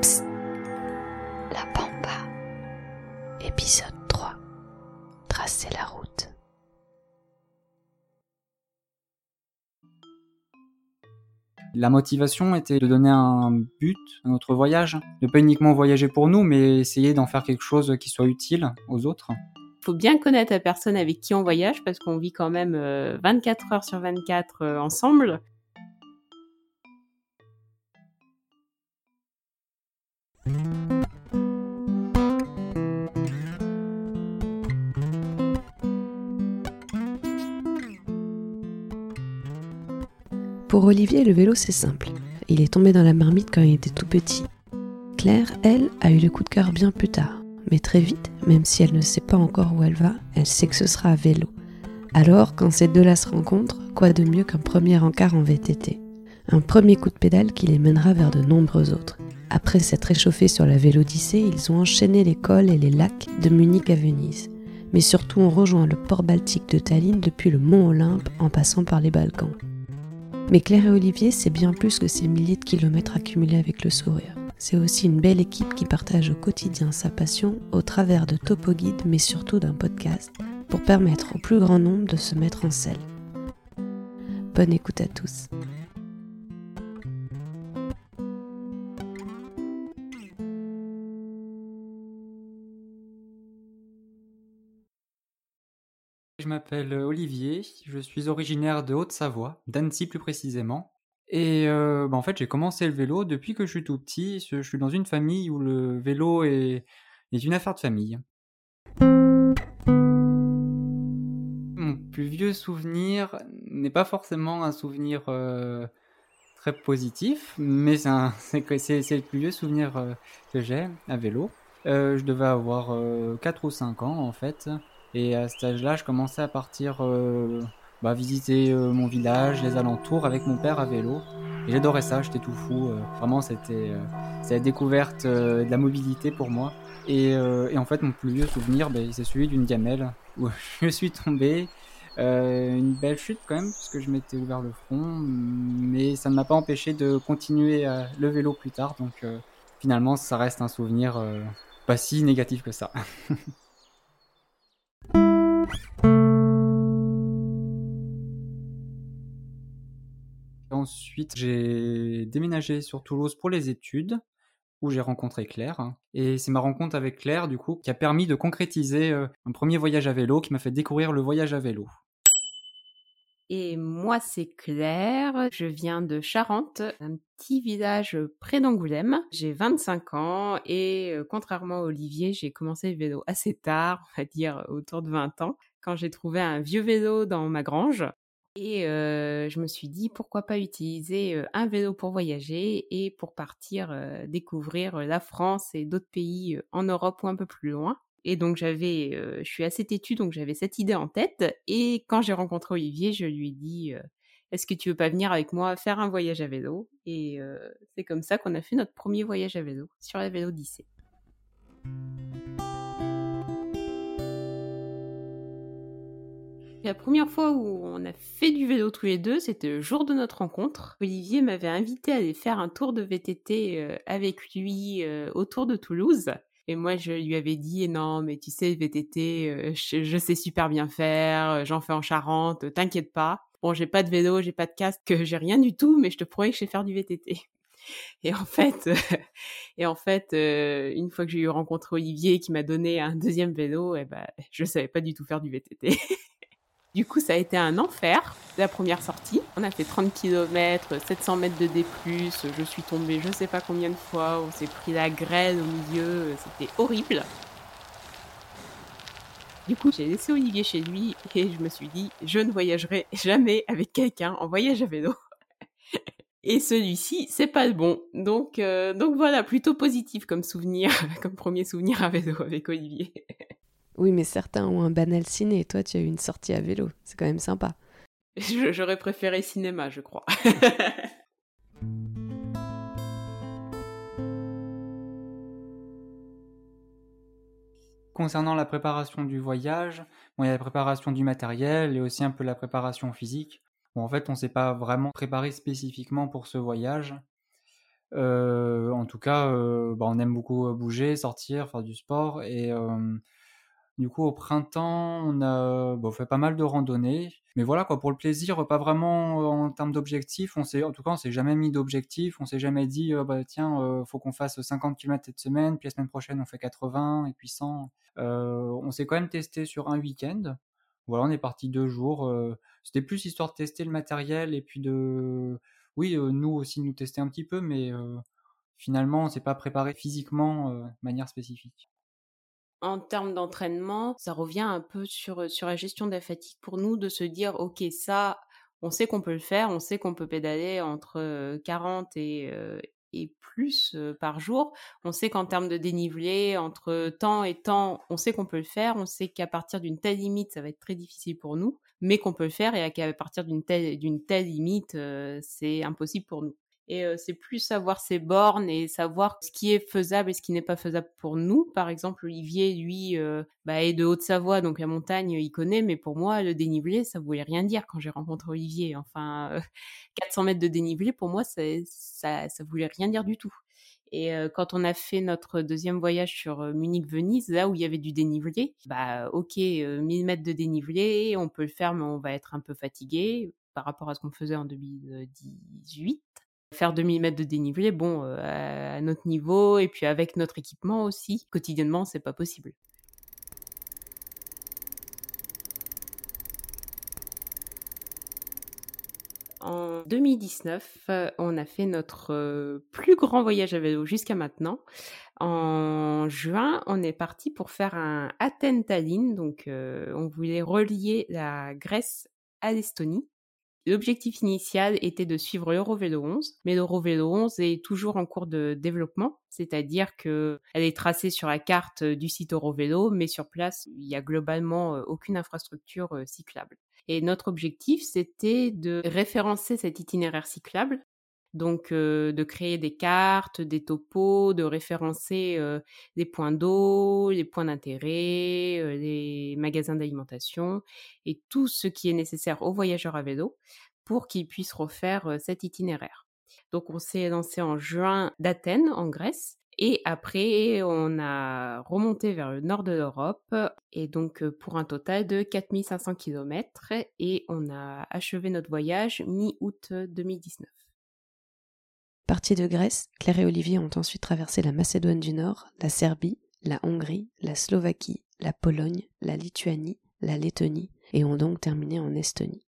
Psst. La Pampa. Épisode 3. Tracer la route. La motivation était de donner un but à notre voyage, de pas uniquement voyager pour nous, mais essayer d'en faire quelque chose qui soit utile aux autres. Il faut bien connaître la personne avec qui on voyage parce qu'on vit quand même 24 euh, heures sur 24 euh, ensemble. Pour Olivier, le vélo, c'est simple. Il est tombé dans la marmite quand il était tout petit. Claire, elle, a eu le coup de cœur bien plus tard. Mais très vite, même si elle ne sait pas encore où elle va, elle sait que ce sera à vélo. Alors, quand ces deux-là se rencontrent, quoi de mieux qu'un premier encart en VTT Un premier coup de pédale qui les mènera vers de nombreux autres. Après s'être réchauffés sur la Vélodyssée, ils ont enchaîné les cols et les lacs de Munich à Venise. Mais surtout ont rejoint le port baltique de Tallinn depuis le mont Olympe en passant par les Balkans. Mais Claire et Olivier, c'est bien plus que ces milliers de kilomètres accumulés avec le sourire. C'est aussi une belle équipe qui partage au quotidien sa passion au travers de Topo Guide, mais surtout d'un podcast, pour permettre au plus grand nombre de se mettre en selle. Bonne écoute à tous. Je m'appelle Olivier, je suis originaire de Haute-Savoie, d'Annecy plus précisément. Et euh, bah, en fait, j'ai commencé le vélo depuis que je suis tout petit. Je suis dans une famille où le vélo est, une affaire de famille. Mon plus vieux souvenir n'est pas forcément un souvenir euh, très positif, mais c'est le plus vieux souvenir euh, que j'ai à vélo. je devais avoir 4 ou 5 ans en fait. Et à cet âge-là, je commençais à partir euh, bah, visiter euh, mon village, les alentours avec mon père à vélo. Et j'adorais ça, j'étais tout fou. Euh, vraiment, c'était la découverte de la mobilité pour moi. Et, en fait, mon plus vieux souvenir, bah, c'est celui d'une gamelle où je suis tombé. une belle chute quand même, parce que je m'étais ouvert le front, mais ça ne m'a pas empêché de continuer le vélo plus tard. Donc finalement, ça reste un souvenir pas si négatif que ça. Ensuite, j'ai déménagé sur Toulouse pour les études, où j'ai rencontré Claire. Et c'est ma rencontre avec Claire, du coup, qui a permis de concrétiser euh, un premier voyage à vélo, qui m'a fait découvrir le voyage à vélo. Et moi, c'est Claire. Je viens de Charente, un petit village près d'Angoulême. J'ai 25 ans et euh, contrairement à Olivier, j'ai commencé le vélo assez tard, on va dire autour de 20 ans, quand j'ai trouvé un vieux vélo dans ma grange. Et euh, je me suis dit pourquoi pas utiliser euh, un vélo pour voyager et pour partir découvrir la France et d'autres pays en Europe ou un peu plus loin. Et donc j'avais, je suis assez têtue, donc j'avais cette idée en tête. Et quand j'ai rencontré Olivier, je lui ai dit, est-ce que tu veux pas venir avec moi faire un voyage à vélo? Et c'est comme ça qu'on a fait notre premier voyage à vélo sur la vélo d'Issée. La première fois où on a fait du vélo tous les deux, c'était le jour de notre rencontre. Olivier m'avait invité à aller faire un tour de VTT avec lui autour de Toulouse. Et moi, je lui avais dit, non, mais tu sais, VTT, euh, je, sais super bien faire, euh, j'en fais en Charente, t'inquiète pas. Bon, j'ai pas de vélo, j'ai pas de casque, j'ai rien du tout, mais je te promets que je sais faire du VTT. Et en fait, et en fait, euh, une fois que j'ai eu rencontré Olivier qui m'a donné un deuxième vélo, et eh ben, je savais pas du tout faire du VTT. Du coup, ça a été un enfer, la première sortie. On a fait 30 km, 700 mètres de D+, je suis tombée je sais pas combien de fois, on s'est pris la grêle au milieu, c'était horrible. Du coup, j'ai laissé Olivier chez lui et je me suis dit, je ne voyagerai jamais avec quelqu'un en voyage à vélo. Et celui-ci, c'est pas le bon. Donc, euh, donc voilà, plutôt positif comme souvenir, comme premier souvenir à vélo avec Olivier. Oui, mais certains ont un banal ciné. Toi, tu as eu une sortie à vélo. C'est quand même sympa. J'aurais préféré cinéma, je crois. Concernant la préparation du voyage, bon, il y a la préparation du matériel et aussi un peu la préparation physique. Bon, en fait, on ne s'est pas vraiment préparé spécifiquement pour ce voyage. en tout cas, bah, on aime beaucoup bouger, sortir, faire du sport et du coup, au printemps, on a bon, fait pas mal de randonnées. Mais voilà, quoi, pour le plaisir, pas vraiment en termes d'objectifs. En tout cas, on s'est jamais mis d'objectifs. On s'est jamais dit, bah, tiens, euh, faut qu'on fasse 50 km cette semaine, puis la semaine prochaine, on fait 80 et puis 100. on s'est quand même testé sur un week-end. Voilà, on est parti deux jours. c'était plus histoire de tester le matériel et puis de, oui, nous aussi nous tester un petit peu, mais finalement, on s'est pas préparé physiquement de manière spécifique en termes d'entraînement, ça revient un peu sur, sur la gestion de la fatigue pour nous, de se dire, OK, ça, on sait qu'on peut le faire, on sait qu'on peut pédaler entre 40 et, et plus par jour. On sait qu'en termes de dénivelé, entre temps et temps, on sait qu'on peut le faire. On sait qu'à partir d'une telle limite, ça va être très difficile pour nous, mais qu'on peut le faire et qu'à partir d'une telle, d'une telle limite, c'est impossible pour nous et c'est plus savoir ses bornes et savoir ce qui est faisable et ce qui n'est pas faisable pour nous. Par exemple, Olivier, lui, bah, est de Haute-Savoie, donc la montagne, il connaît, mais pour moi, le dénivelé, ça voulait rien dire quand j'ai rencontré Olivier. Enfin, 400 mètres de dénivelé, pour moi, ça, ça, voulait rien dire du tout. Et quand on a fait notre deuxième voyage sur Munich-Venise, là où il y avait du dénivelé, bah ok, 1000 mètres de dénivelé, on peut le faire, mais on va être un peu fatigué par rapport à ce qu'on faisait en 2018. Faire 2000 mètres de dénivelé, bon, euh, à notre niveau et puis avec notre équipement aussi, quotidiennement, c'est pas possible. En 2019, euh, on a fait notre euh, plus grand voyage à vélo jusqu'à maintenant. En juin, on est parti pour faire un Athènes-Tallinn. Donc, on voulait relier la Grèce à l'Estonie. L'objectif initial était de suivre l'Eurovélo 11, mais l'Eurovélo 11 est toujours en cours de développement, c'est-à-dire qu'elle est tracée sur la carte du site Eurovélo, mais sur place, il n'y a globalement euh, aucune infrastructure euh, cyclable. Et notre objectif, c'était de référencer cet itinéraire cyclable donc de créer des cartes, des topos, de référencer les points d'eau, les points d'intérêt, les magasins d'alimentation et tout ce qui est nécessaire aux voyageurs à vélo pour qu'ils puissent refaire cet itinéraire. Donc on s'est lancé en juin d'Athènes en Grèce et après, on a remonté vers le nord de l'Europe, et donc pour un total de 4500 km, et on a achevé notre voyage mi-août 2019. Partis de Grèce, Claire et Olivier ont ensuite traversé la Macédoine du Nord, la Serbie, la Hongrie, la Slovaquie, la Pologne, la Lituanie, la Lettonie et ont donc terminé en Estonie.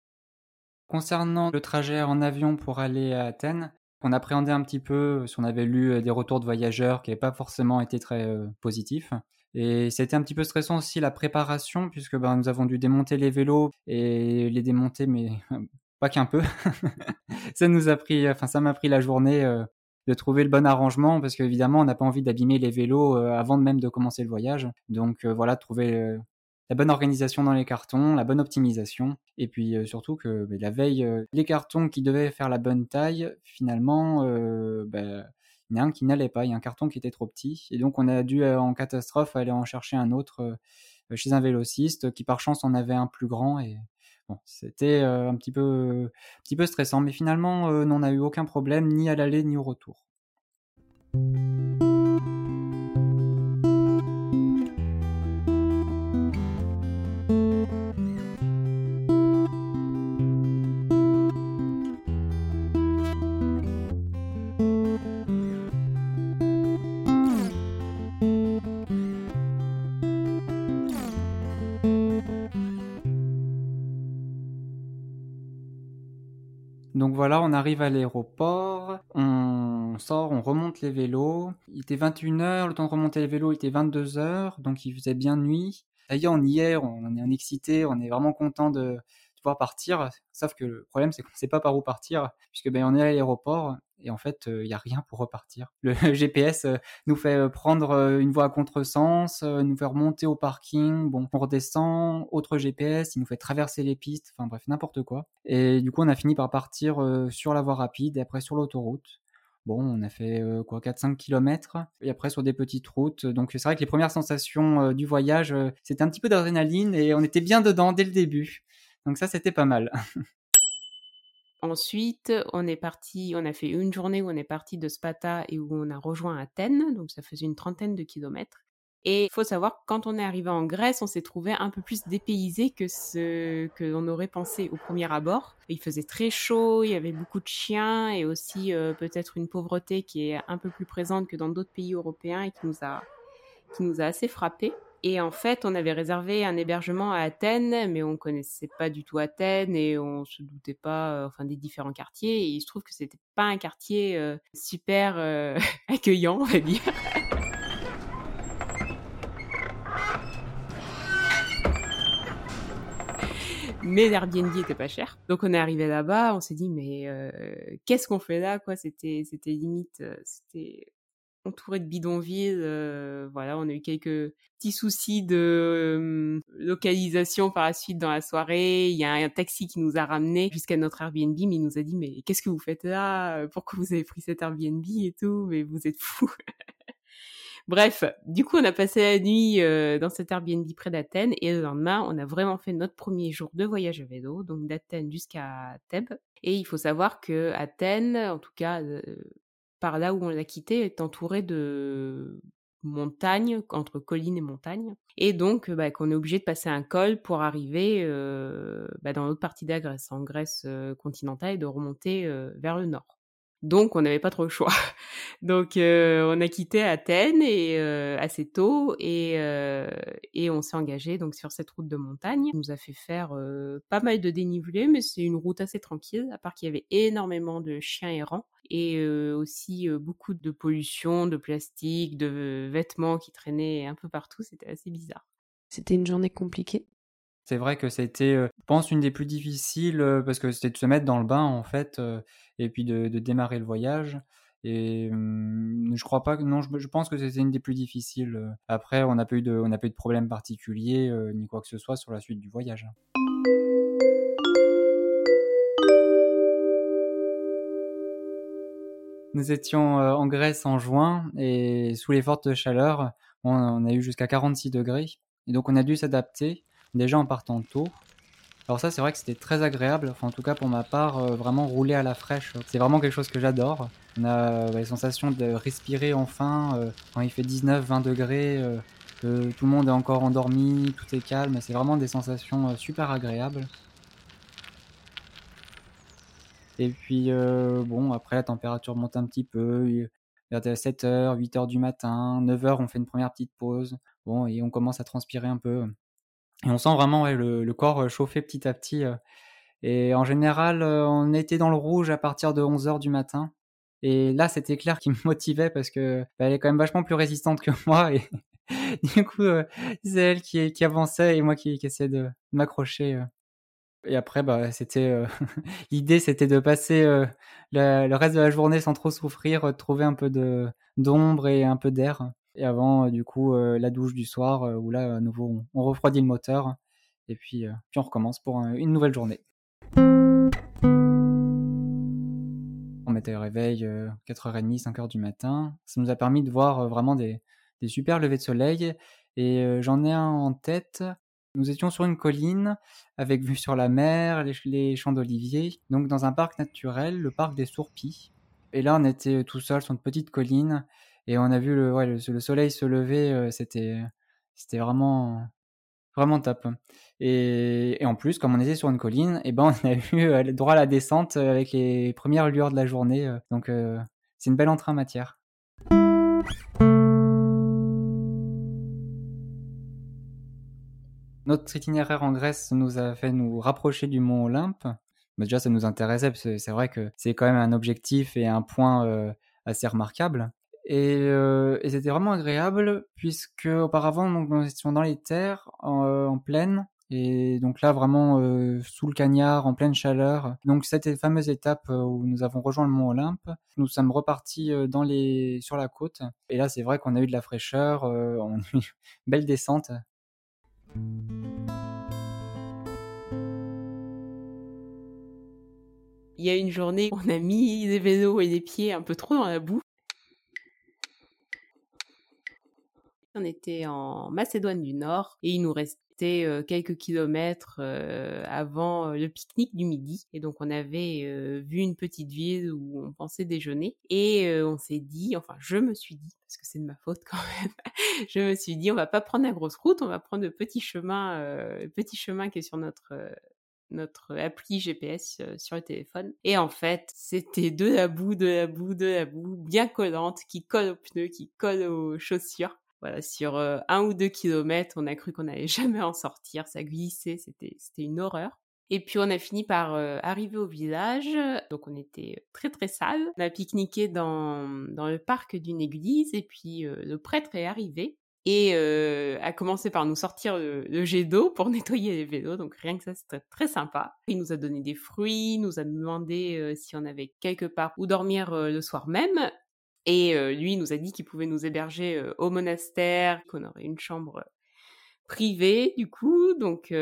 Concernant le trajet en avion pour aller à Athènes, on appréhendait un petit peu si on avait lu euh, des retours de voyageurs qui n'avaient pas forcément été très euh, positifs. Et c'était un petit peu stressant aussi la préparation, puisque ben, nous avons dû démonter les vélos et les démonter, mais qu'un peu. ça nous a pris, enfin ça m'a pris la journée euh, de trouver le bon arrangement parce qu'évidemment on n'a pas envie d'abîmer les vélos euh, avant même de commencer le voyage. Donc euh, voilà, trouver la bonne organisation dans les cartons, la bonne optimisation, et puis surtout que bah, la veille, les cartons qui devaient faire la bonne taille, finalement, bah, il y en a un qui n'allait pas, il y a un carton qui était trop petit, et donc on a dû en catastrophe aller en chercher un autre chez un vélociste qui par chance en avait un plus grand et Bon, c'était un petit peu, un petit peu stressant, mais finalement, on n'en a eu aucun problème, ni à l'aller ni au retour. Voilà, on arrive à l'aéroport, on sort, on remonte les vélos. Il était 21h, le temps de remonter les vélos était 22h, donc il faisait bien nuit. D'ailleurs, on y est, on est excité, on est vraiment content de, pouvoir partir. Sauf que le problème, c'est qu'on ne sait pas par où partir, puisque ben, on est à l'aéroport et en fait, il n'y a rien pour repartir. Le GPS nous fait prendre une voie à contresens, nous fait remonter au parking, bon, on redescend, autre GPS, il nous fait traverser les pistes, enfin bref, n'importe quoi. Et du coup, on a fini par partir sur la voie rapide et après sur l'autoroute. Bon, on a fait quoi 4-5 km et après sur des petites routes. Donc c'est vrai que les premières sensations du voyage, c'était un petit peu d'adrénaline et on était bien dedans dès le début. Donc ça, c'était pas mal. Ensuite, on est parti, on a fait une journée où on est parti de Spata et où on a rejoint Athènes, donc ça faisait une trentaine de kilomètres. Et il faut savoir que quand on est arrivé en Grèce, on s'est trouvé un peu plus dépaysé que ce que l'on aurait pensé au premier abord. Il faisait très chaud, il y avait beaucoup de chiens et aussi euh, peut-être une pauvreté qui est un peu plus présente que dans d'autres pays européens et qui nous a, qui nous a assez frappé. Et en fait, on avait réservé un hébergement à Athènes, mais on connaissait pas du tout Athènes et on se doutait pas, euh, enfin, des différents quartiers. Et il se trouve que c'était pas un quartier euh, super accueillant, on va dire. mais Airbnb était pas cher. Donc on est arrivé là-bas, on s'est dit mais euh, qu'est-ce qu'on fait là quoi? C'était c'était limite euh, c'était entouré de bidonvilles. Euh, voilà, on a eu quelques petits soucis de localisation par la suite dans la soirée. Il y a un taxi qui nous a ramené jusqu'à notre Airbnb, mais il nous a dit mais qu'est-ce que vous faites là? Pourquoi vous avez pris cet Airbnb et tout? Mais vous êtes fous Bref, du coup, on a passé la nuit euh, dans cet Airbnb près d'Athènes et le lendemain, on a vraiment fait notre premier jour de voyage à vélo, donc d'Athènes jusqu'à Thèbes. Et il faut savoir que Athènes, en tout cas, euh, par là où on l'a quitté, est entouré de montagnes, entre collines et montagnes. Et donc, bah, qu'on est obligé de passer un col pour arriver euh, bah, dans l'autre partie de la Grèce, en Grèce continentale, et de remonter vers le nord. Donc, on n'avait pas trop le choix. Donc, euh, on a quitté Athènes et, euh, assez tôt et, euh, et on s'est engagé donc sur cette route de montagne. On nous a fait faire pas mal de dénivelé, mais c'est une route assez tranquille, à part qu'il y avait énormément de chiens errants et aussi beaucoup de pollution, de plastique, de vêtements qui traînaient un peu partout. C'était assez bizarre. C'était une journée compliquée c'est vrai que c'était, je pense, une des plus difficiles parce que c'était de se mettre dans le bain en fait et puis de, démarrer le voyage. Et je crois pas que non, je, pense que c'était une des plus difficiles. Après, on n'a pas eu de, on pas eu de problème particulier ni quoi que ce soit sur la suite du voyage. Nous étions en Grèce en juin et sous les fortes chaleurs, on a eu jusqu'à 46 degrés. Et donc on a dû s'adapter déjà en partant tôt. Alors ça, c'est vrai que c'était très agréable. Enfin, en tout cas, pour ma part, euh, vraiment rouler à la fraîche, c'est vraiment quelque chose que j'adore. On a euh, la sensation de respirer enfin euh, quand il fait 19-20 degrés, que tout le monde est encore endormi, tout est calme. C'est vraiment des sensations super agréables. Et puis, bon, après, la température monte un petit peu. Vers 7h, 8h du matin, 9h, on fait une première petite pause. Bon, et on commence à transpirer un peu. Et on sent vraiment le, corps euh, chauffer petit à petit. Euh. Et en général, euh, on était dans le rouge à partir de 11h du matin. Et là, c'était Claire qui me motivait parce que bah, elle est quand même vachement plus résistante que moi. Et du coup, c'est elle qui, qui, avançait et moi qui, qui essayais de m'accrocher. Et après, bah, c'était l'idée, c'était de passer le, reste de la journée sans trop souffrir, trouver un peu d'ombre et un peu d'air. Et avant, euh, du coup, euh, la douche du soir, euh, où là, à nouveau, on, refroidit le moteur. Et puis, puis on recommence pour une nouvelle journée. On mettait le réveil 4h30, 5h du matin. Ça nous a permis de voir vraiment des, des super levées de soleil. Et j'en ai un en tête. Nous étions sur une colline avec vue sur la mer, les, les champs d'oliviers, donc dans un parc naturel, le parc des Sourpis. Et là, on était tout seul sur une petite colline et on a vu le, ouais, le, soleil se lever, euh, c'était, c'était vraiment, vraiment top. Et, en plus, comme on était sur une colline, et eh ben on a eu euh, droit à la descente euh, avec les premières lueurs de la journée. Donc c'est une belle entrée en matière. Notre itinéraire en Grèce nous a fait nous rapprocher du mont Olympe. Mais déjà, ça nous intéressait parce que c'est vrai que c'est quand même un objectif et un point assez remarquable. Euh, et, c'était vraiment agréable puisque auparavant nous étions dans les terres en, euh, pleine et donc là vraiment euh, sous le cagnard en pleine chaleur. Donc cette fameuse étape où nous avons rejoint le mont Olympe, nous sommes repartis dans les sur la côte et là c'est vrai qu'on a eu de la fraîcheur, une belle descente. Il y a une journée, on a mis les vélos et les pieds un peu trop dans la boue. On était en Macédoine du Nord et il nous restait euh, quelques kilomètres euh, avant euh, le pique-nique du midi. Et donc, on avait vu une petite ville où on pensait déjeuner. Et on s'est dit, enfin, je me suis dit, parce que c'est de ma faute quand même, je me suis dit, on va pas prendre la grosse route, on va prendre le petit chemin, le petit chemin qui est sur notre notre appli GPS sur le téléphone. Et en fait, c'était de la boue, de la boue, de la boue, bien collante, qui colle aux pneus, qui colle aux chaussures. Voilà, sur un ou deux kilomètres, on a cru qu'on n'allait jamais en sortir. Ça glissait, c'était, une horreur. Et puis on a fini par arriver au village, donc on était très très sale. On a pique-niqué dans, dans le parc d'une église et puis le prêtre est arrivé et a commencé par nous sortir le, jet d'eau pour nettoyer les vélos. Donc rien que ça, c'était très sympa. Il nous a donné des fruits, nous a demandé si on avait quelque part où dormir le soir même. Et lui, il nous a dit qu'il pouvait nous héberger au monastère, qu'on aurait une chambre privée du coup. Donc,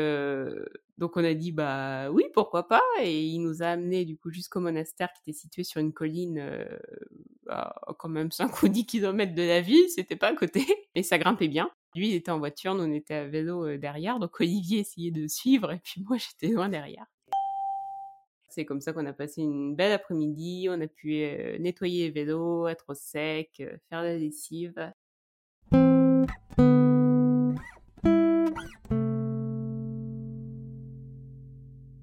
donc on a dit bah oui, pourquoi pas. Et il nous a amené du coup jusqu'au monastère qui était situé sur une colline à quand même 5 ou 10 kilomètres de la ville. C'était pas à côté, mais ça grimpait bien. Lui, il était en voiture, nous on était à vélo derrière. Donc Olivier essayait de suivre et puis moi j'étais loin derrière. C'est comme ça qu'on a passé une belle après-midi. On a pu nettoyer les vélos, être au sec, faire la lessive.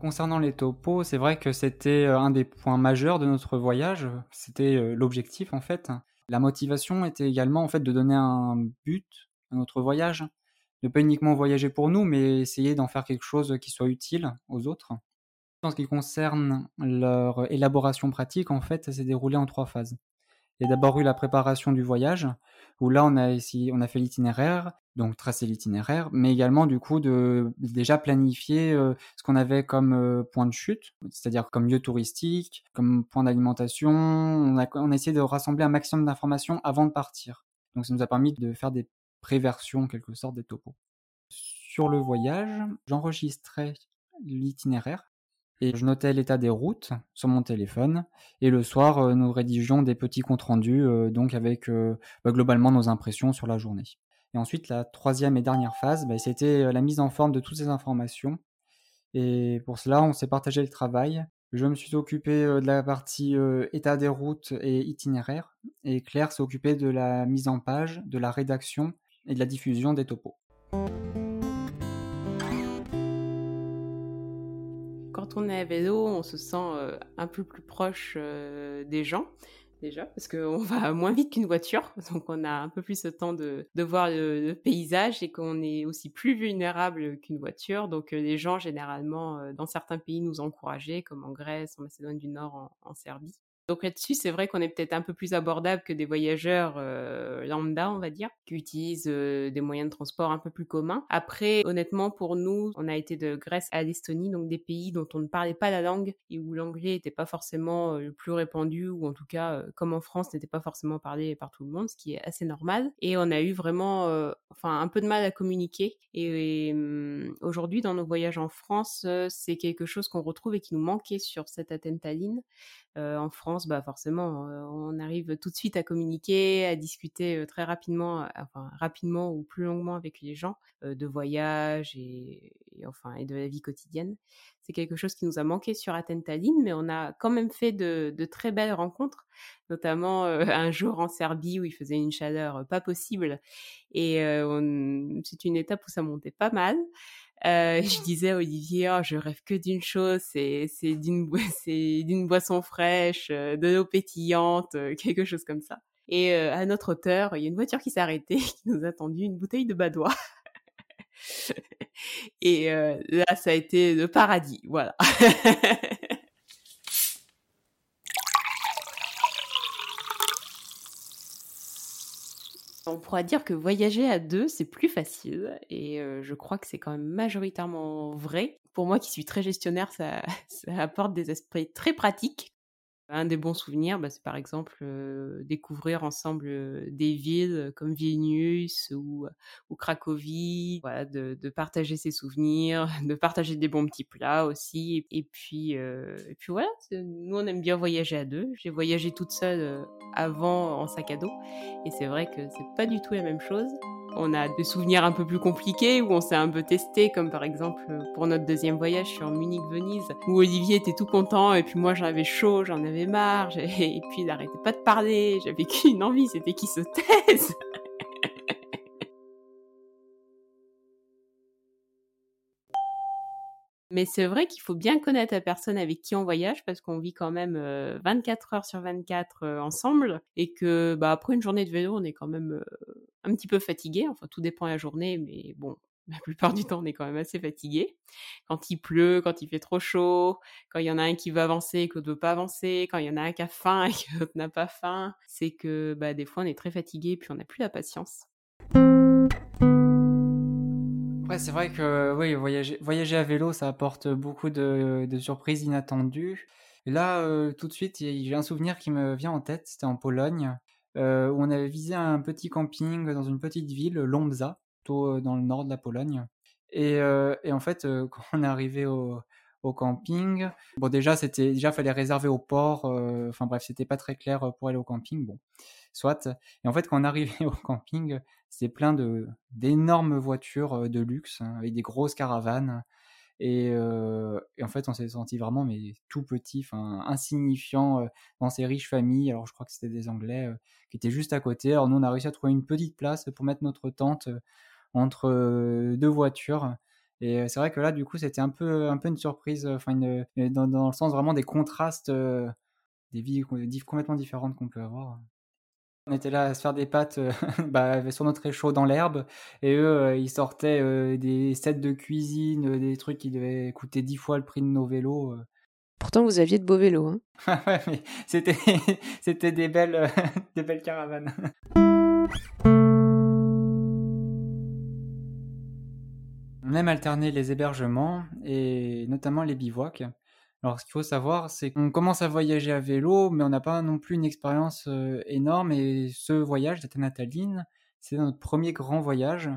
Concernant les topos, c'est vrai que c'était un des points majeurs de notre voyage. C'était l'objectif en fait. La motivation était également en fait de donner un but à notre voyage, ne pas uniquement voyager pour nous, mais essayer d'en faire quelque chose qui soit utile aux autres. En ce qui concerne leur élaboration pratique, en fait, ça s'est déroulé en trois phases. Il y a d'abord eu la préparation du voyage, où là on a fait l'itinéraire, donc tracer l'itinéraire, mais également du coup de déjà planifier euh, ce qu'on avait comme euh, point de chute, c'est-à-dire comme lieu touristique, comme point d'alimentation. On a, on a essayé de rassembler un maximum d'informations avant de partir. Donc ça nous a permis de faire des préversions en quelque sorte des topos. Sur le voyage, j'enregistrais l'itinéraire et je notais l'état des routes sur mon téléphone. Et le soir, euh, nous rédigions des petits comptes rendus, euh, donc avec euh, bah, globalement nos impressions sur la journée. Et ensuite, la troisième et dernière phase, bah, c'était la mise en forme de toutes ces informations. Et pour cela, on s'est partagé le travail. Je me suis occupé de la partie état des routes et itinéraire, et Claire s'est occupée de la mise en page, de la rédaction et de la diffusion des topos. Quand on est à vélo, on se sent euh, un peu plus proche euh, des gens déjà, parce qu'on va moins vite qu'une voiture, donc on a un peu plus le temps de, voir le, paysage et qu'on est aussi plus vulnérable qu'une voiture. Donc euh, les gens, généralement, dans certains pays, nous encourageaient, comme en Grèce, en Macédoine du Nord, en Serbie. Donc là-dessus, c'est vrai qu'on est peut-être un peu plus abordable que des voyageurs euh, lambda, on va dire, qui utilisent euh, des moyens de transport un peu plus communs. Après, honnêtement, pour nous, on a été de Grèce à l'Estonie, donc des pays dont on ne parlait pas la langue et où l'anglais n'était pas forcément euh, le plus répandu, ou en tout cas, comme en France, n'était pas forcément parlé par tout le monde, ce qui est assez normal. Et on a eu vraiment, enfin, un peu de mal à communiquer. Et, aujourd'hui, dans nos voyages en France, c'est quelque chose qu'on retrouve et qui nous manquait sur cette Athènes en France, bah forcément, on arrive tout de suite à communiquer, à discuter très rapidement, enfin rapidement ou plus longuement avec les gens de voyage et, enfin et de la vie quotidienne. C'est quelque chose qui nous a manqué sur Athènes mais on a quand même fait de, très belles rencontres, notamment un jour en Serbie où il faisait une chaleur pas possible et c'est une étape où ça montait pas mal. Euh, je disais à Olivier, oh, je rêve que d'une chose, c'est d'une boisson fraîche, euh, de l'eau pétillante, euh, quelque chose comme ça. Et à notre hauteur, il y a une voiture qui s'est arrêtée, qui nous a tendu une bouteille de badois. Et là, ça a été le paradis, voilà. On pourra dire que voyager à deux, c'est plus facile. Et euh, je crois que c'est quand même majoritairement vrai. Pour moi qui suis très gestionnaire, ça, apporte des esprits très pratiques un des bons souvenirs, bah, c'est par exemple découvrir ensemble des villes comme Vilnius ou, Cracovie, de, partager ses souvenirs, de partager des bons petits plats aussi. Et puis, et puis voilà, nous on aime bien voyager à deux. J'ai voyagé toute seule avant en sac à dos, et c'est vrai que c'est pas du tout la même chose. On a des souvenirs un peu plus compliqués où on s'est un peu testé, comme par exemple pour notre deuxième voyage sur Munich-Venise, où Olivier était tout content et puis moi j'en avais chaud, j'en avais marre, et puis il n'arrêtait pas de parler, j'avais qu'une envie, c'était qu'il se taise. Mais c'est vrai qu'il faut bien connaître la personne avec qui on voyage parce qu'on vit quand même 24 heures sur 24 ensemble et que bah, après une journée de vélo, on est quand même un petit peu fatigué. Enfin, tout dépend de la journée, mais bon, la plupart du temps, on est quand même assez fatigué. Quand il pleut, quand il fait trop chaud, quand il y en a un qui veut avancer et que l'autre veut pas avancer, quand il y en a un qui a faim et que l'autre n'a pas faim, c'est que bah, des fois, on est très fatigué et puis on n'a plus la patience. Ouais, c'est vrai que oui, voyager, voyager à vélo, ça apporte beaucoup de, surprises inattendues. Là, euh, tout de suite, j'ai un souvenir qui me vient en tête. C'était en Pologne, euh, où on avait visé un petit camping dans une petite ville, Lombza, plutôt euh, dans le nord de la Pologne. Et, et en fait, quand on est arrivé au, au camping, bon déjà c'était déjà fallait réserver au port. Enfin bref, c'était pas très clair pour aller au camping. Bon, soit. Et en fait, quand on arrivait au camping, c'est plein de d'énormes voitures de luxe hein, avec des grosses caravanes. Et, en fait, on s'est senti vraiment mais tout petit, enfin insignifiant dans ces riches familles. Alors, je crois que c'était des Anglais qui étaient juste à côté. Alors, nous, on a réussi à trouver une petite place pour mettre notre tente entre deux voitures. Et c'est vrai que là, du coup, c'était un peu, un peu une surprise, enfin, dans, dans, le sens vraiment des contrastes, des vies complètement différentes qu'on peut avoir. On était là à se faire des pâtes euh, bah, sur notre échaud dans l'herbe. Et eux, euh, ils sortaient euh, des sets de cuisine, des trucs qui devaient coûter dix fois le prix de nos vélos. Pourtant, vous aviez de beaux vélos. Hein ouais, mais c'était, c'était des, belles, des belles caravanes. On aime alterner les hébergements et notamment les bivouacs. Alors, ce qu'il faut savoir, c'est qu'on commence à voyager à vélo, mais on n'a pas non plus une expérience énorme. Et ce voyage Nataline, c'est notre premier grand voyage.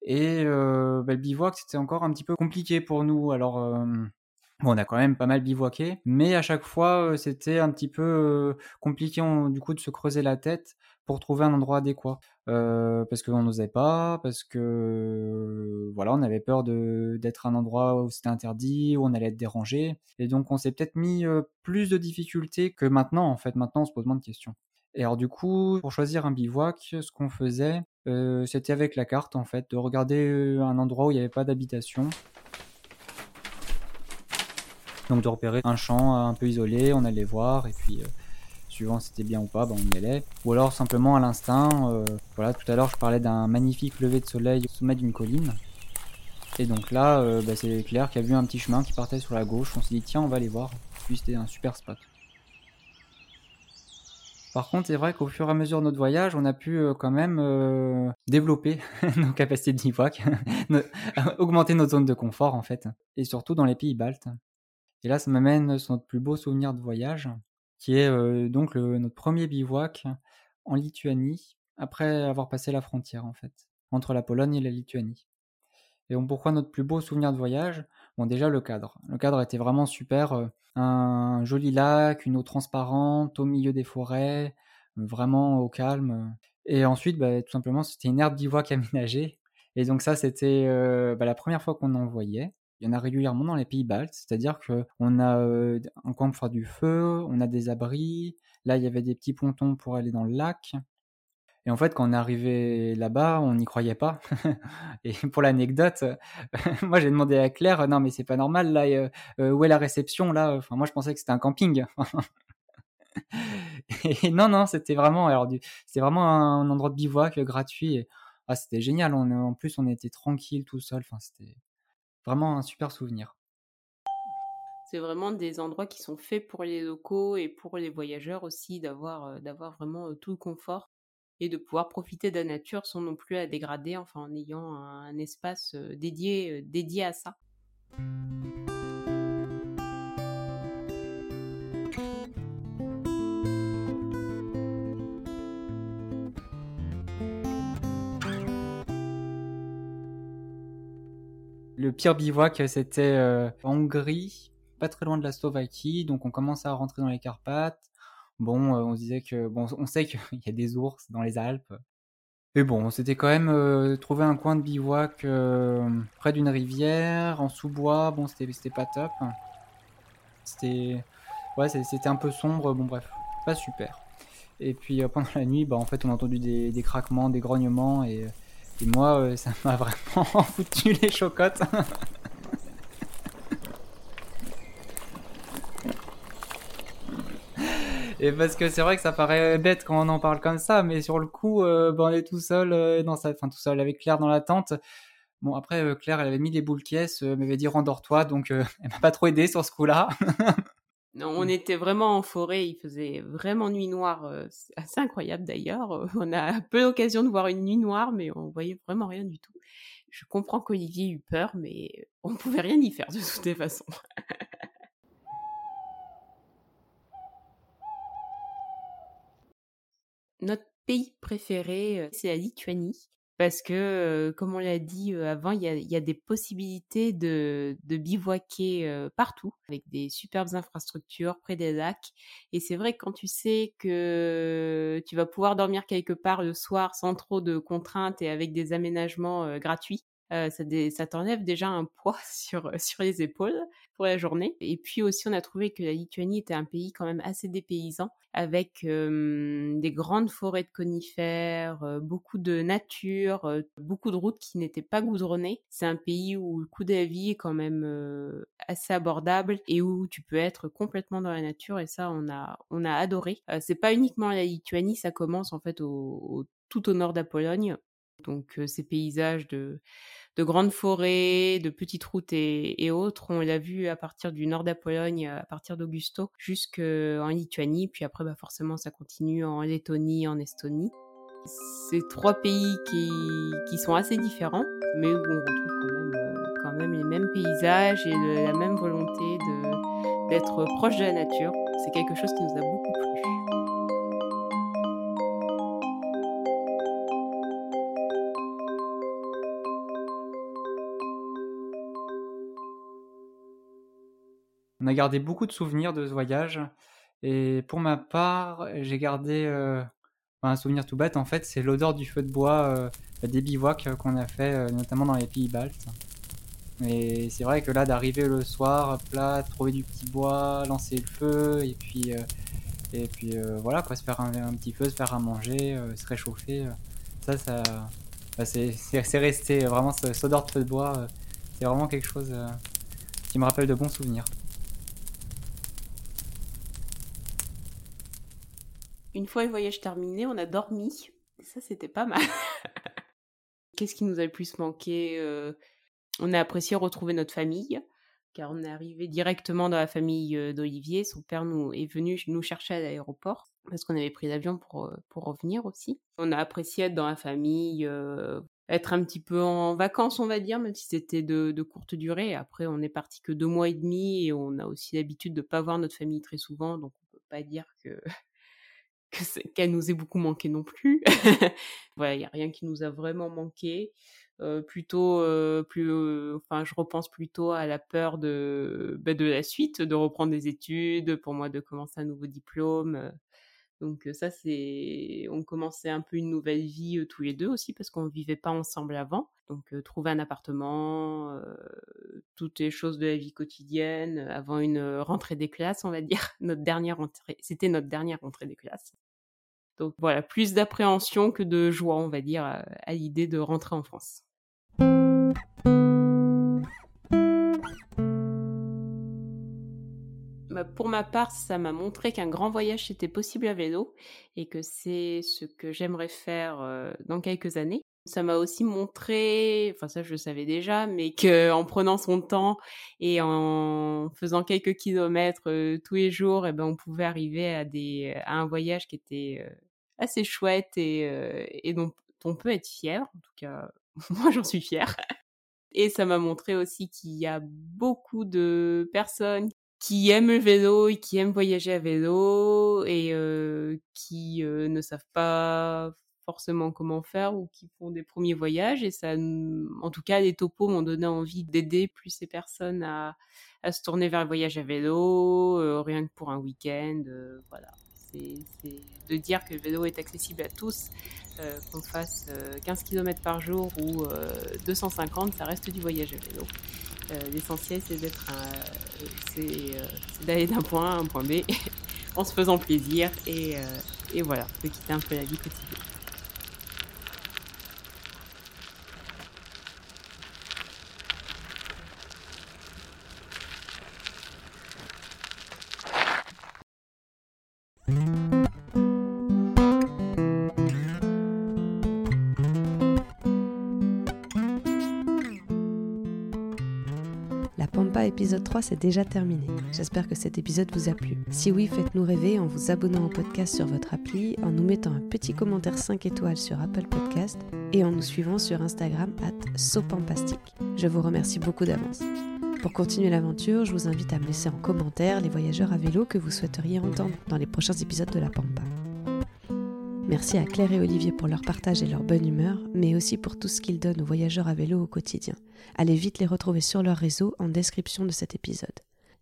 Et bah, le bivouac, c'était encore un petit peu compliqué pour nous. Alors, Bon, on a quand même pas mal bivouaqué, mais à chaque fois, c'était un petit peu compliqué du coup de se creuser la tête pour trouver un endroit adéquat. parce qu'on n'osait pas, parce que voilà, on avait peur d'être un endroit où c'était interdit, où on allait être dérangé. Et donc on s'est peut-être mis plus de difficultés que maintenant, en fait. Maintenant, on se pose moins de questions. Et alors du coup, pour choisir un bivouac, ce qu'on faisait, c'était avec la carte, en fait, de regarder un endroit où il n'y avait pas d'habitation donc de repérer un champ un peu isolé, on allait voir et puis euh, suivant c'était bien ou pas, ben, on y allait. Ou alors simplement à l'instinct. Euh, voilà, tout à l'heure je parlais d'un magnifique lever de soleil au sommet d'une colline. Et donc là, euh, ben, c'est clair qu'il y a vu un petit chemin qui partait sur la gauche. On s'est dit tiens, on va aller voir. Puis c'était un super spot. Par contre, c'est vrai qu'au fur et à mesure de notre voyage, on a pu quand même développer nos capacités de augmenter notre zone de confort en fait, et surtout dans les pays baltes. Et là, ça m'amène sur notre plus beau souvenir de voyage, qui est donc notre premier bivouac en Lituanie, après avoir passé la frontière en fait, entre la Pologne et la Lituanie. Et donc pourquoi notre plus beau souvenir de voyage? Bon déjà le cadre. Le cadre était vraiment super. un joli lac, une eau transparente au milieu des forêts, vraiment au calme. Et ensuite, bah, tout simplement, c'était une herbe bivouac aménagée. Et donc ça, c'était bah, la première fois qu'on en voyait. Il y en a régulièrement dans les pays baltes, c'est-à-dire qu'on a un coin pour faire du feu, on a des abris, là il y avait des petits pontons pour aller dans le lac. Et en fait, quand on est arrivé là-bas, on n'y croyait pas. et pour l'anecdote, moi j'ai demandé à Claire, non mais c'est pas normal là, où est la réception là? Enfin moi je pensais que c'était un camping. et non non, c'était vraiment alors c'était vraiment un endroit de bivouac gratuit. ah c'était génial. en plus on était tranquille tout seul. Enfin c'était Vraiment un super souvenir. C'est vraiment des endroits qui sont faits pour les locaux et pour les voyageurs aussi, d'avoir d'avoir vraiment tout le confort et de pouvoir profiter de la nature sans non plus la dégrader, enfin en ayant un, espace dédié, dédié à ça. Le pire bivouac, c'était euh, en Hongrie, pas très loin de la Slovaquie. Donc on commence à rentrer dans les Carpates. Bon, euh, on disait que bon, on sait qu'il y a des ours dans les Alpes. Et bon, c'était quand même euh, trouver un coin de bivouac près d'une rivière, en sous-bois. Bon, c'était pas top. C'était ouais, c'était un peu sombre. Bon, bref, pas super. Et puis pendant la nuit, bah, en fait, on a entendu des, des craquements, des grognements. Et, et moi, euh, ça m'a vraiment foutu les chocottes. Et parce que c'est vrai que ça paraît bête quand on en parle comme ça, mais sur le coup, euh, bah, on est tout seul euh, enfin tout seul avec Claire dans la tente. Bon après, Claire, elle avait mis les boules caisses, m'avait dit rendors-toi, donc elle m'a pas trop aidé sur ce coup-là. Non, on était vraiment en forêt, il faisait vraiment nuit noire, euh, c'est assez incroyable d'ailleurs. Euh, On a peu l'occasion de voir une nuit noire, mais on voyait vraiment rien du tout. Je comprends qu'Olivier eut peur, mais on pouvait rien y faire de toutes les façons. Notre pays préféré, euh, c'est la Lituanie. Parce que, comme on l'a dit avant, il y a, des possibilités de, de bivouaquer partout, avec des superbes infrastructures près des lacs. Et c'est vrai que quand tu sais que tu vas pouvoir dormir quelque part le soir sans trop de contraintes et avec des aménagements gratuits, euh, ça, t'enlève déjà un poids sur, sur les épaules pour la journée. Et puis aussi, on a trouvé que la Lituanie était un pays quand même assez dépaysant, avec euh, des grandes forêts de conifères, euh, beaucoup de nature, euh, beaucoup de routes qui n'étaient pas goudronnées. C'est un pays où le coût de la vie est quand même euh, assez abordable et où tu peux être complètement dans la nature. Et ça, on a, on a adoré. Euh, c'est pas uniquement la Lituanie, ça commence en fait tout au nord de la Pologne. Donc ces paysages de, de grandes forêts, de petites routes et, autres, on l'a vu à partir du nord de la Pologne, à partir d'Augusto, jusqu'en Lituanie, puis après bah, forcément ça continue en Lettonie, en Estonie. C'est trois pays qui, sont assez différents, mais où on retrouve quand même, les mêmes paysages et la même volonté d'être proche de la nature. C'est quelque chose qui nous a beaucoup plu. On a gardé beaucoup de souvenirs de ce voyage. Et pour ma part, j'ai gardé euh, un souvenir tout bête, en fait, c'est l'odeur du feu de bois euh, des bivouacs euh, qu'on a fait, notamment dans les pays baltes. Et c'est vrai que là, d'arriver le soir, là, trouver du petit bois, lancer le feu, et puis, et puis voilà, quoi, se faire un, petit feu, se faire à manger, se réchauffer. ça, ça, bah, c'est resté vraiment ce, cette odeur de feu de bois. c'est vraiment quelque chose qui me rappelle de bons souvenirs. Une fois le voyage terminé, on a dormi. Ça, c'était pas mal. Qu'est-ce qui nous a le plus manqué Euh, On a apprécié retrouver notre famille, car on est arrivé directement dans la famille euh, d'Olivier. Son père nous est venu nous chercher à l'aéroport, parce qu'on avait pris l'avion pour, euh, pour revenir aussi. On a apprécié être dans la famille, être un petit peu en vacances, on va dire, même si c'était de, courte durée. Après, on est parti que deux mois et demi, et on a aussi l'habitude de pas voir notre famille très souvent, donc on peut pas dire que qu'elle nous ait beaucoup manqué non plus. voilà, il n'y a rien qui nous a vraiment manqué. Euh, plutôt, euh, plus, euh, enfin, je repense plutôt à la peur de, bah, de la suite, de reprendre des études, pour moi de commencer un nouveau diplôme. Donc ça, c'est, on commençait un peu une nouvelle vie tous les deux aussi parce qu'on vivait pas ensemble avant. Donc trouver un appartement, toutes les choses de la vie quotidienne, avant une rentrée des classes, on va dire. Notre dernière rentrée, c'était notre dernière rentrée des classes. Donc voilà, plus d'appréhension que de joie, on va dire, à l'idée de rentrer en France. Bah, pour ma part, ça m'a montré qu'un grand voyage était possible à vélo et que c'est ce que j'aimerais faire euh, dans quelques années. Ça m'a aussi montré, enfin ça je le savais déjà, mais que en prenant son temps et en faisant quelques kilomètres euh, tous les jours, eh ben on pouvait arriver à des à un voyage qui était euh, assez chouette et, et dont on peut être fier. En tout cas, moi j'en suis fière. Et ça m'a montré aussi qu'il y a beaucoup de personnes qui aiment le vélo et qui aiment voyager à vélo et euh, qui euh, ne savent pas forcément comment faire ou qui font des premiers voyages et ça en tout cas les topos m'ont donné envie d'aider plus ces personnes à, se tourner vers le voyage à vélo euh, rien que pour un week-end voilà c'est de dire que le vélo est accessible à tous, qu'on fasse 15 km par jour ou 250, ça reste du voyage à vélo. L'essentiel, c'est d'être, c'est d'aller d'un point A à un point B en se faisant plaisir et, et voilà, de quitter un peu la vie quotidienne. Épisode 3 c'est déjà terminé. J'espère que cet épisode vous a plu. Si oui, faites-nous rêver en vous abonnant au podcast sur votre appli, en nous mettant un petit commentaire 5 étoiles sur Apple Podcast et en nous suivant sur Instagram at sopampastique. Je vous remercie beaucoup d'avance. Pour continuer l'aventure, je vous invite à me laisser en commentaire les voyageurs à vélo que vous souhaiteriez entendre dans les prochains épisodes de la Pampa. Merci à Claire et Olivier pour leur partage et leur bonne humeur, mais aussi pour tout ce qu'ils donnent aux voyageurs à vélo au quotidien. Allez vite les retrouver sur leur réseau en description de cet épisode.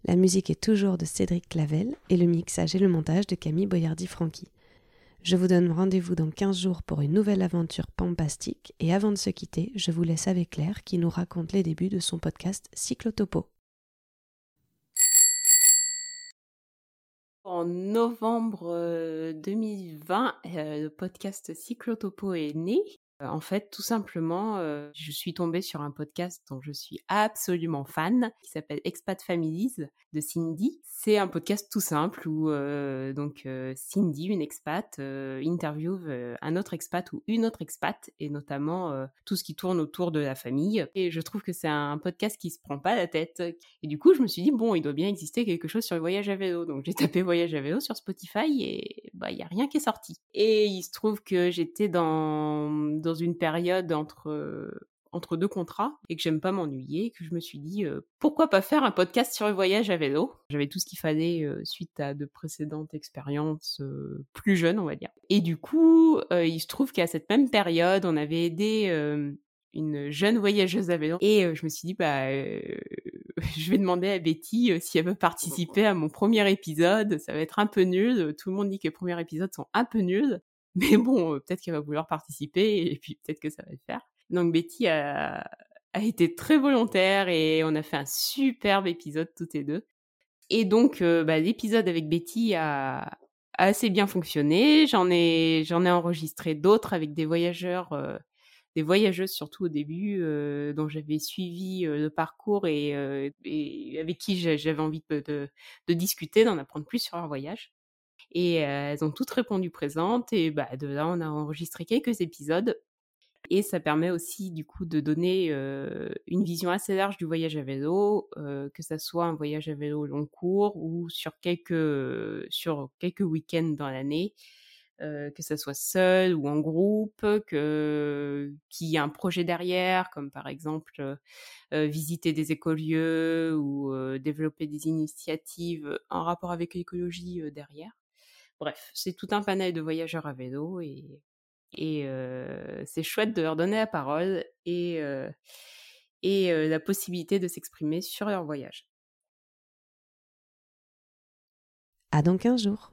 La musique est toujours de Cédric Clavel et le mixage et le montage de Camille Boyardi-Franqui. Je vous donne rendez-vous dans 15 jours pour une nouvelle aventure pampastique et avant de se quitter, je vous laisse avec Claire qui nous raconte les débuts de son podcast Cyclotopo. En novembre 2020, le podcast Cyclotopo est né. En fait, tout simplement, je suis tombée sur un podcast dont je suis absolument fan, qui s'appelle Expat Families de Cindy. C'est un podcast tout simple où donc Cindy, une expat, interviewe un autre expat ou une autre expat, et notamment tout ce qui tourne autour de la famille. Et je trouve que c'est un podcast qui se prend pas la tête. Et du coup, je me suis dit bon, il doit bien exister quelque chose sur le voyage à vélo. Donc j'ai tapé voyage à vélo sur Spotify et bah y a rien qui est sorti. Et il se trouve que j'étais dans dans une période entre entre deux contrats et que j'aime pas m'ennuyer, que je me suis dit pourquoi pas faire un podcast sur le voyage à vélo. J'avais tout ce qu'il fallait suite à de précédentes expériences plus jeunes, on va dire. Et du coup, il se trouve qu'à cette même période, on avait aidé une jeune voyageuse à vélo et je me suis dit bah je vais demander à Betty si elle veut participer à mon premier épisode. Ça va être un peu nul. Tout le monde dit que les premiers épisodes sont un peu nuls. Mais bon, euh, peut-être qu'elle va vouloir participer et puis peut-être que ça va le faire. Donc Betty a, été très volontaire et on a fait un superbe épisode toutes les deux. Et donc euh, bah, l'épisode avec Betty a, assez bien fonctionné. J'en ai j'en ai enregistré d'autres avec des voyageurs, euh, des voyageuses surtout au début, dont j'avais suivi le parcours et, avec qui j'avais envie de, de discuter, d'en apprendre plus sur leur voyage. Et elles ont toutes répondu présentes. Et bah, de là, on a enregistré quelques épisodes. Et ça permet aussi, du coup, de donner une vision assez large du voyage à vélo, que ça soit un voyage à vélo long cours ou sur quelques, sur quelques week-ends dans l'année. Que ça soit seul ou en groupe, qu'il y ait un projet derrière, comme par exemple visiter des écolieux ou développer des initiatives en rapport avec l'écologie derrière. Bref, c'est tout un panel de voyageurs à vélo et, et c'est chouette de leur donner la parole et, et la possibilité de s'exprimer sur leur voyage. À donc un jour.